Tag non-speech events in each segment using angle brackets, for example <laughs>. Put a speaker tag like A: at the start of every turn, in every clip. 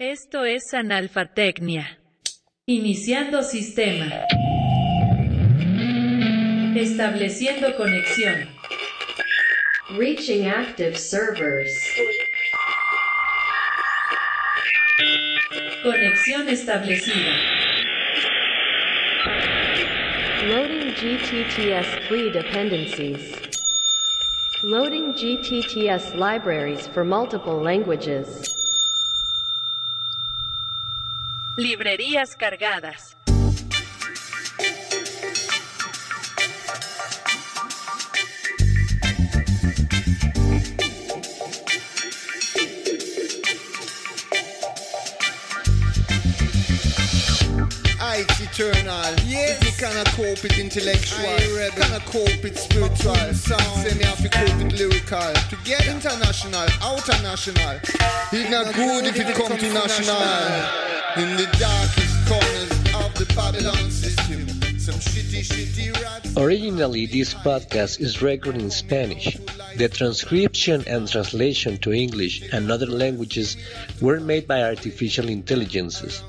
A: Esto es analfatecnia. Iniciando sistema. Estableciendo conexión.
B: Reaching active servers.
A: Conexión establecida.
B: Loading GTTS free dependencies. Loading GTTS libraries for multiple languages.
A: Librerías cargadas.
C: It's eternal. Yes. If you cannot cope with intellectual, I cannot cope with spiritual. Some say me have to cope with lyrical. To get international, outer national. It's not good if it come to national. In the darkest corners of the Babylon system. Some shitty, shitty rats.
D: Originally, this podcast is recorded in Spanish. The transcription and translation to English and other languages were made by artificial intelligences.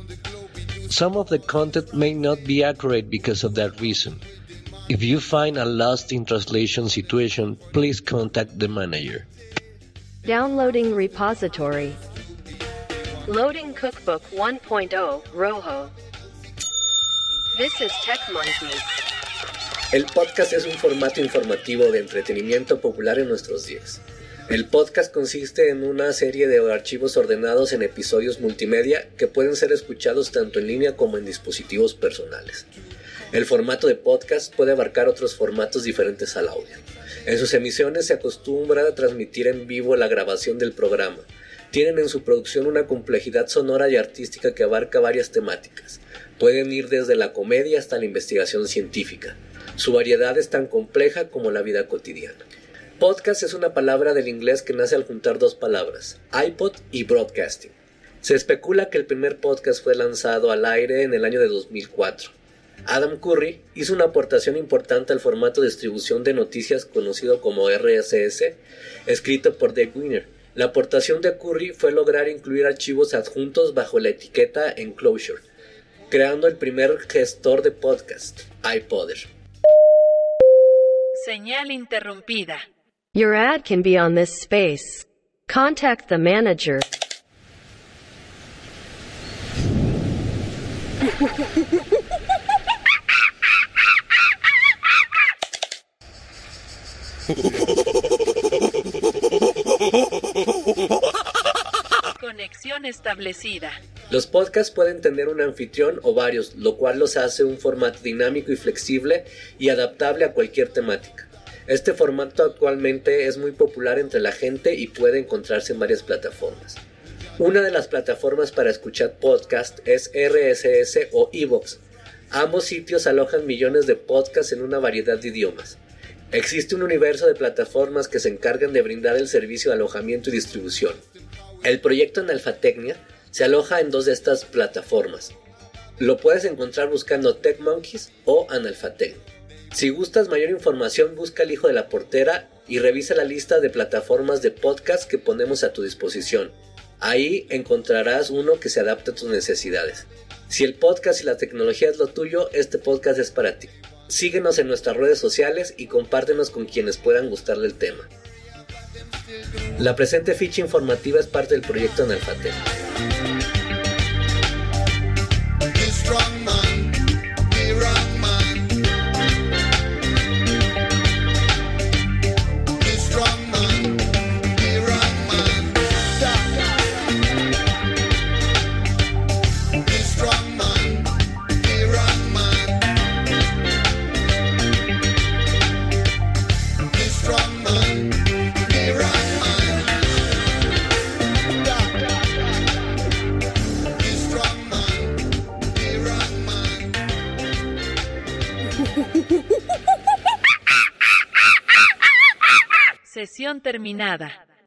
D: Some of the content may not be accurate because of that reason. If you find a lost in translation situation, please contact the manager.
B: Downloading repository. Loading cookbook 1.0 Rojo. This is Tech Monkeys.
D: El podcast es un formato informativo de entretenimiento popular en nuestros días. El podcast consiste en una serie de archivos ordenados en episodios multimedia que pueden ser escuchados tanto en línea como en dispositivos personales. El formato de podcast puede abarcar otros formatos diferentes al audio. En sus emisiones se acostumbra a transmitir en vivo la grabación del programa. Tienen en su producción una complejidad sonora y artística que abarca varias temáticas. Pueden ir desde la comedia hasta la investigación científica. Su variedad es tan compleja como la vida cotidiana. Podcast es una palabra del inglés que nace al juntar dos palabras, iPod y broadcasting. Se especula que el primer podcast fue lanzado al aire en el año de 2004. Adam Curry hizo una aportación importante al formato de distribución de noticias conocido como RSS, escrito por Dave Winner. La aportación de Curry fue lograr incluir archivos adjuntos bajo la etiqueta Enclosure, creando el primer gestor de podcast, iPodder.
A: Señal interrumpida.
B: Your ad can be on this space. Contact the manager. <laughs>
A: Conexión establecida.
D: Los podcasts pueden tener un anfitrión o varios, lo cual los hace un formato dinámico y flexible y adaptable a cualquier temática. Este formato actualmente es muy popular entre la gente y puede encontrarse en varias plataformas. Una de las plataformas para escuchar podcast es RSS o Evox. Ambos sitios alojan millones de podcasts en una variedad de idiomas. Existe un universo de plataformas que se encargan de brindar el servicio de alojamiento y distribución. El proyecto Analfatecnia se aloja en dos de estas plataformas. Lo puedes encontrar buscando Tech Monkeys o Analfatecnia. Si gustas mayor información, busca el hijo de la portera y revisa la lista de plataformas de podcast que ponemos a tu disposición. Ahí encontrarás uno que se adapte a tus necesidades. Si el podcast y la tecnología es lo tuyo, este podcast es para ti. Síguenos en nuestras redes sociales y compártenos con quienes puedan gustarle el tema. La presente ficha informativa es parte del proyecto Analfate.
A: Sesión terminada.